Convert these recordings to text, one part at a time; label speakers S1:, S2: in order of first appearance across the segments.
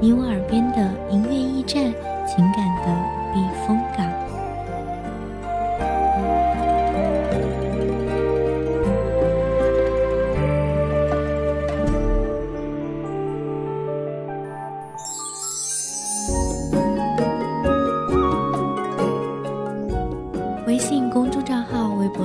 S1: 你我耳边的音乐驿站，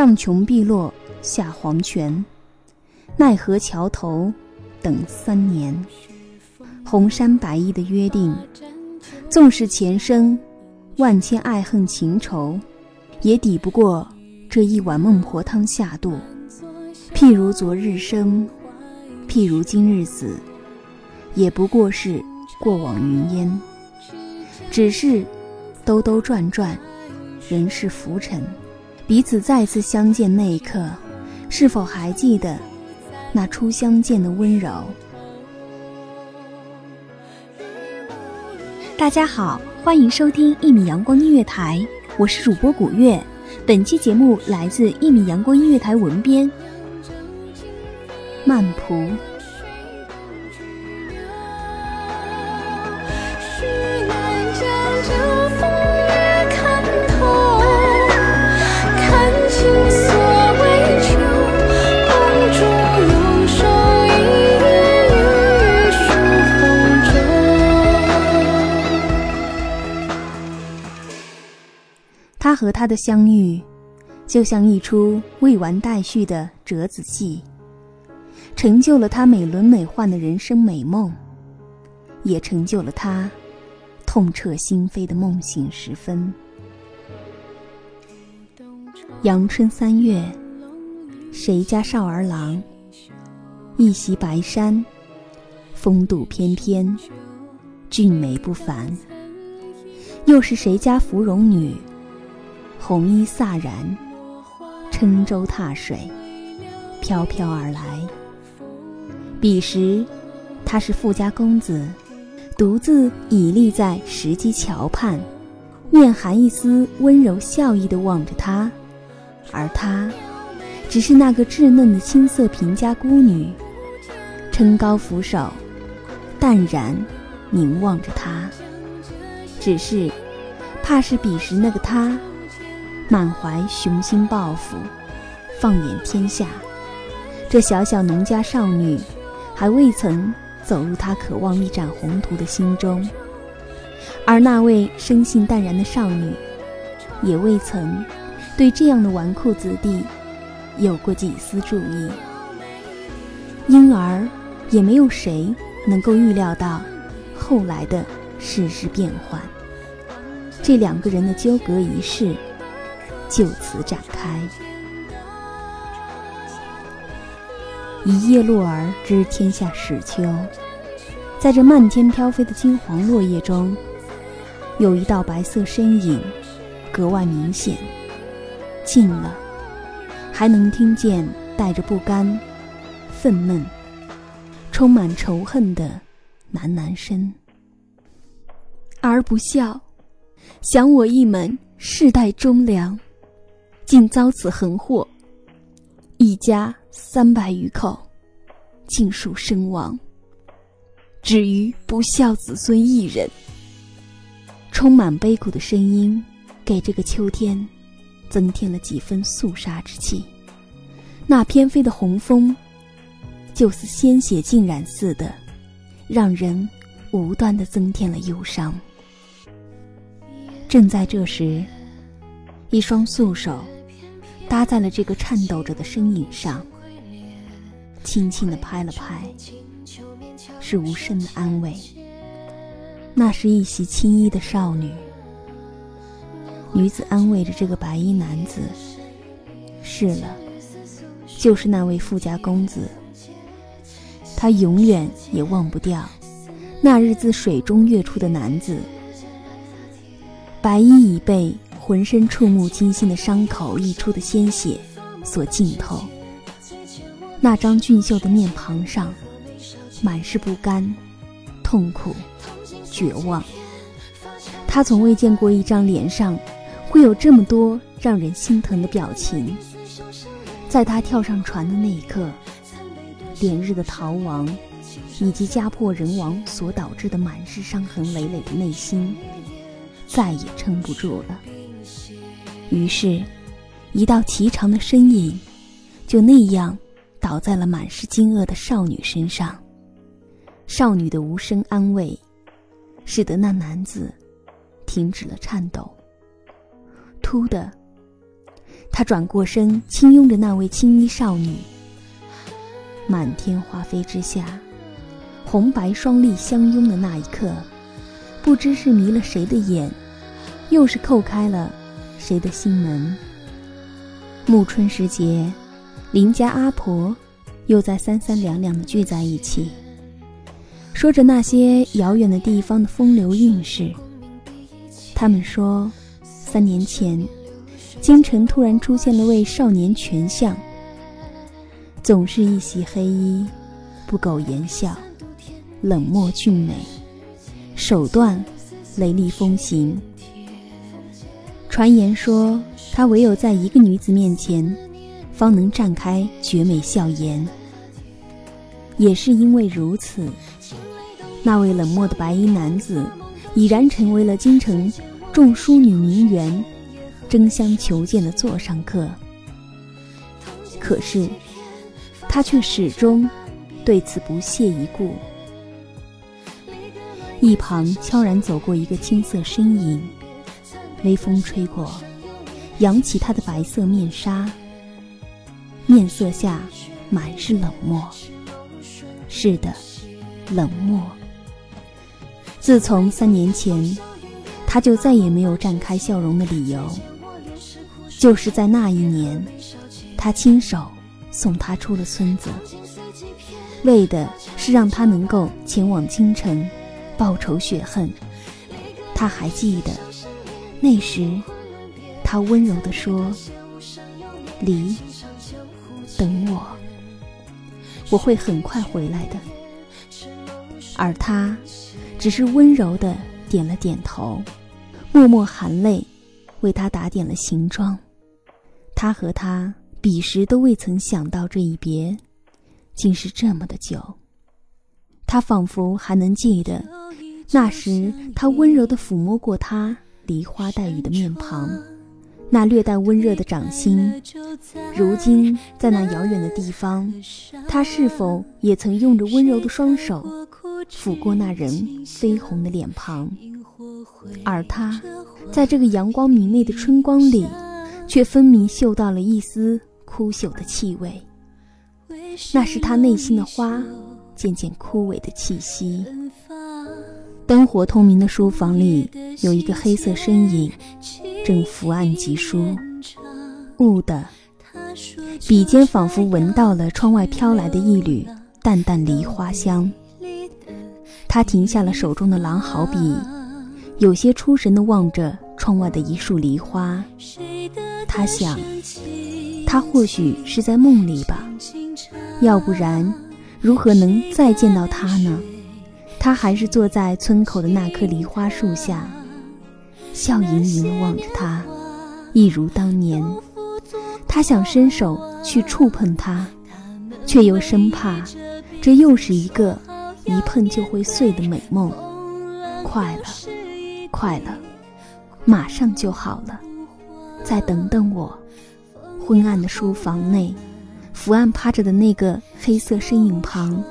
S2: 上穷碧落下黄泉，奈何桥头等三年。红衫白衣的约定，纵使前生万千爱恨情仇，也抵不过这一碗孟婆汤下肚。譬如昨日生，譬如今日死，也不过是过往云烟。只是兜兜转转，人世浮沉。彼此再次相见那一刻，是否还记得那初相见的温柔？
S3: 大家好，欢迎收听一米阳光音乐台，我是主播古月。本期节目来自一米阳光音乐台文编
S2: 曼蒲。和他的相遇，就像一出未完待续的折子戏，成就了他美轮美奂的人生美梦，也成就了他痛彻心扉的梦醒时分。阳春三月，谁家少儿郎？一袭白衫，风度翩翩，俊美不凡。又是谁家芙蓉女？红衣飒然，撑舟踏水，飘飘而来。彼时，他是富家公子，独自倚立在石矶桥畔，面含一丝温柔笑意地望着他，而他，只是那个稚嫩的青涩贫家孤女，撑高扶手，淡然凝望着他。只是，怕是彼时那个他。满怀雄心抱负，放眼天下，这小小农家少女，还未曾走入他渴望一展宏图的心中；而那位生性淡然的少女，也未曾对这样的纨绔子弟有过几丝注意。因而，也没有谁能够预料到后来的世事变幻。这两个人的纠葛一世。就此展开。一叶落而知天下始秋，在这漫天飘飞的金黄落叶中，有一道白色身影，格外明显。近了，还能听见带着不甘、愤懑、充满仇恨的喃喃声：“儿不孝，想我一门世代忠良。”竟遭此横祸，一家三百余口，尽数身亡。只余不孝子孙一人。充满悲苦的声音，给这个秋天增添了几分肃杀之气。那翩飞的红枫，就似鲜血浸染似的，让人无端的增添了忧伤。正在这时，一双素手搭在了这个颤抖着的身影上，轻轻的拍了拍，是无声的安慰。那是一袭青衣的少女，女子安慰着这个白衣男子。是了，就是那位富家公子。他永远也忘不掉那日自水中跃出的男子。白衣已被浑身触目惊心的伤口溢出的鲜血所浸透，那张俊秀的面庞上满是不甘、痛苦。绝望。他从未见过一张脸上会有这么多让人心疼的表情。在他跳上船的那一刻，连日的逃亡以及家破人亡所导致的满是伤痕累累的内心，再也撑不住了。于是，一道颀长的身影就那样倒在了满是惊愕的少女身上。少女的无声安慰。使得那男子停止了颤抖。突的，他转过身，轻拥着那位青衣少女。满天花飞之下，红白双丽相拥的那一刻，不知是迷了谁的眼，又是叩开了谁的心门。暮春时节，邻家阿婆又在三三两两的聚在一起。说着那些遥远的地方的风流韵事。他们说，三年前，京城突然出现了位少年权相，总是一袭黑衣，不苟言笑，冷漠俊美，手段雷厉风行。传言说，他唯有在一个女子面前，方能绽开绝美笑颜。也是因为如此。那位冷漠的白衣男子，已然成为了京城众淑女名媛争相求见的座上客。可是，他却始终对此不屑一顾。一旁悄然走过一个青涩身影，微风吹过，扬起他的白色面纱，面色下满是冷漠。是的，冷漠。自从三年前，他就再也没有绽开笑容的理由。就是在那一年，他亲手送他出了村子，为的是让他能够前往京城报仇雪恨。他还记得，那时他温柔地说：“离，等我，我会很快回来的。”而他。只是温柔地点了点头，默默含泪，为他打点了行装。他和他彼时都未曾想到这一别，竟是这么的久。他仿佛还能记得，那时他温柔地抚摸过他梨花带雨的面庞，那略带温热的掌心。如今在那遥远的地方，他是否也曾用着温柔的双手？抚过那人绯红的脸庞，而他，在这个阳光明媚的春光里，却分明嗅到了一丝枯朽的气味。那是他内心的花渐渐枯萎的气息。灯火通明的书房里，有一个黑色身影，正伏案疾书。雾的，笔尖仿佛闻到了窗外飘来的一缕淡淡梨花香。他停下了手中的狼毫笔，有些出神地望着窗外的一束梨花。他想，他或许是在梦里吧，要不然，如何能再见到他呢？他还是坐在村口的那棵梨花树下，笑盈盈地望着他，一如当年。他想伸手去触碰他，却又生怕，这又是一个。一碰就会碎的美梦。快了，快了，马上就好了。再等等我。昏暗的书房内，伏案趴着的那个黑色身影旁，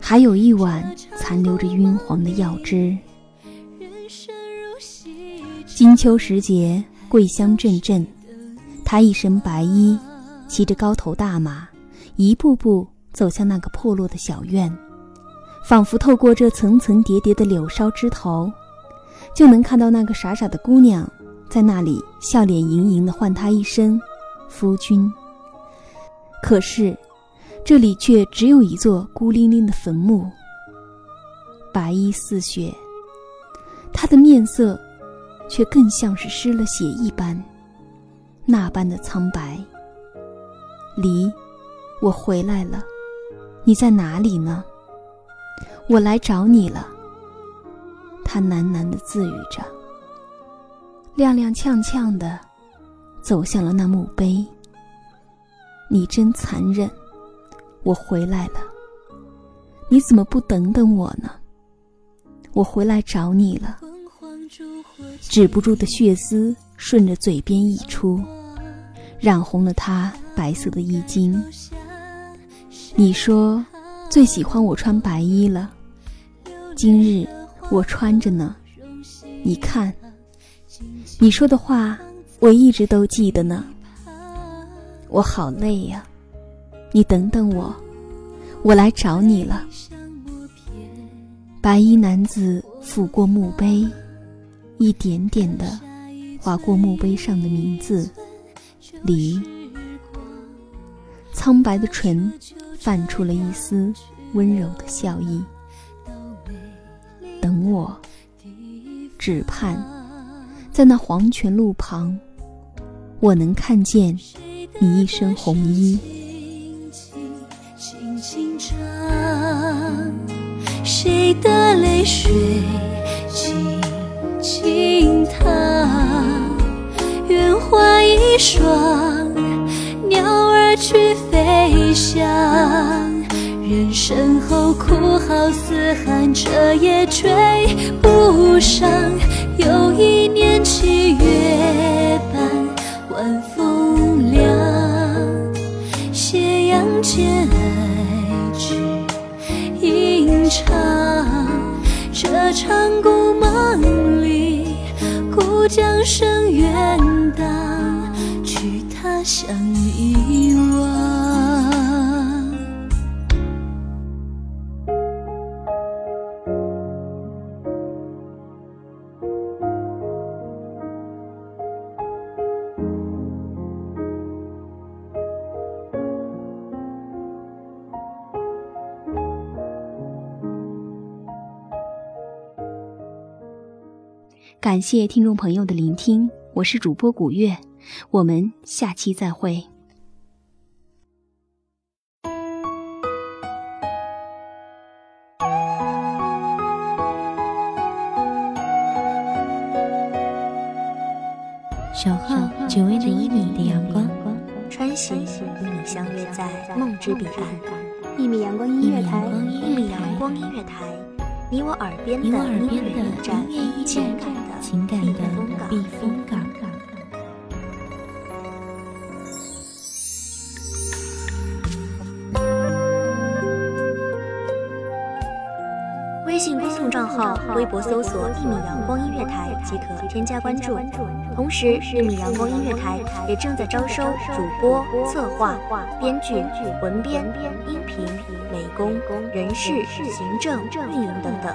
S2: 还有一碗残留着晕黄的药汁。金秋时节，桂香阵阵。他一身白衣，骑着高头大马，一步步走向那个破落的小院，仿佛透过这层层叠叠的柳梢枝头，就能看到那个傻傻的姑娘在那里笑脸盈盈的唤他一声“夫君”。可是，这里却只有一座孤零零的坟墓。白衣似雪，他的面色却更像是失了血一般。那般的苍白。离，我回来了，你在哪里呢？我来找你了。他喃喃的自语着，踉踉跄跄的走向了那墓碑。你真残忍，我回来了，你怎么不等等我呢？我回来找你了。止不住的血丝顺着嘴边溢出。染红了她白色的衣襟。你说最喜欢我穿白衣了，今日我穿着呢。你看，你说的话我一直都记得呢。我好累呀，你等等我，我来找你了。白衣男子抚过墓碑，一点点的划过墓碑上的名字。离，苍白的唇泛出了一丝温柔的笑意。等我，只盼在那黄泉路旁，我能看见你一身红衣。谁的泪水轻轻淌？愿化一双鸟儿去飞翔，人身后哭号嘶喊，这也追不上。又一年七月半，长故梦里，故桨声远荡。去他乡遗忘。
S3: 感谢听众朋友的聆听。我是主播古月，我们下期再会。
S1: 守候只为那一米的阳光，
S4: 穿行与你相约在梦之彼岸。一米阳光音乐台，一米阳光音乐台，你我耳边的音乐驿站，
S1: 情感的避风港。
S4: 微信公众账号、微博搜索“一米阳光音乐台”即可添加关注。同时，一米阳光音乐台也正在招收主播、策划、编剧、文编、音频、美工、人事、行政、运营等等。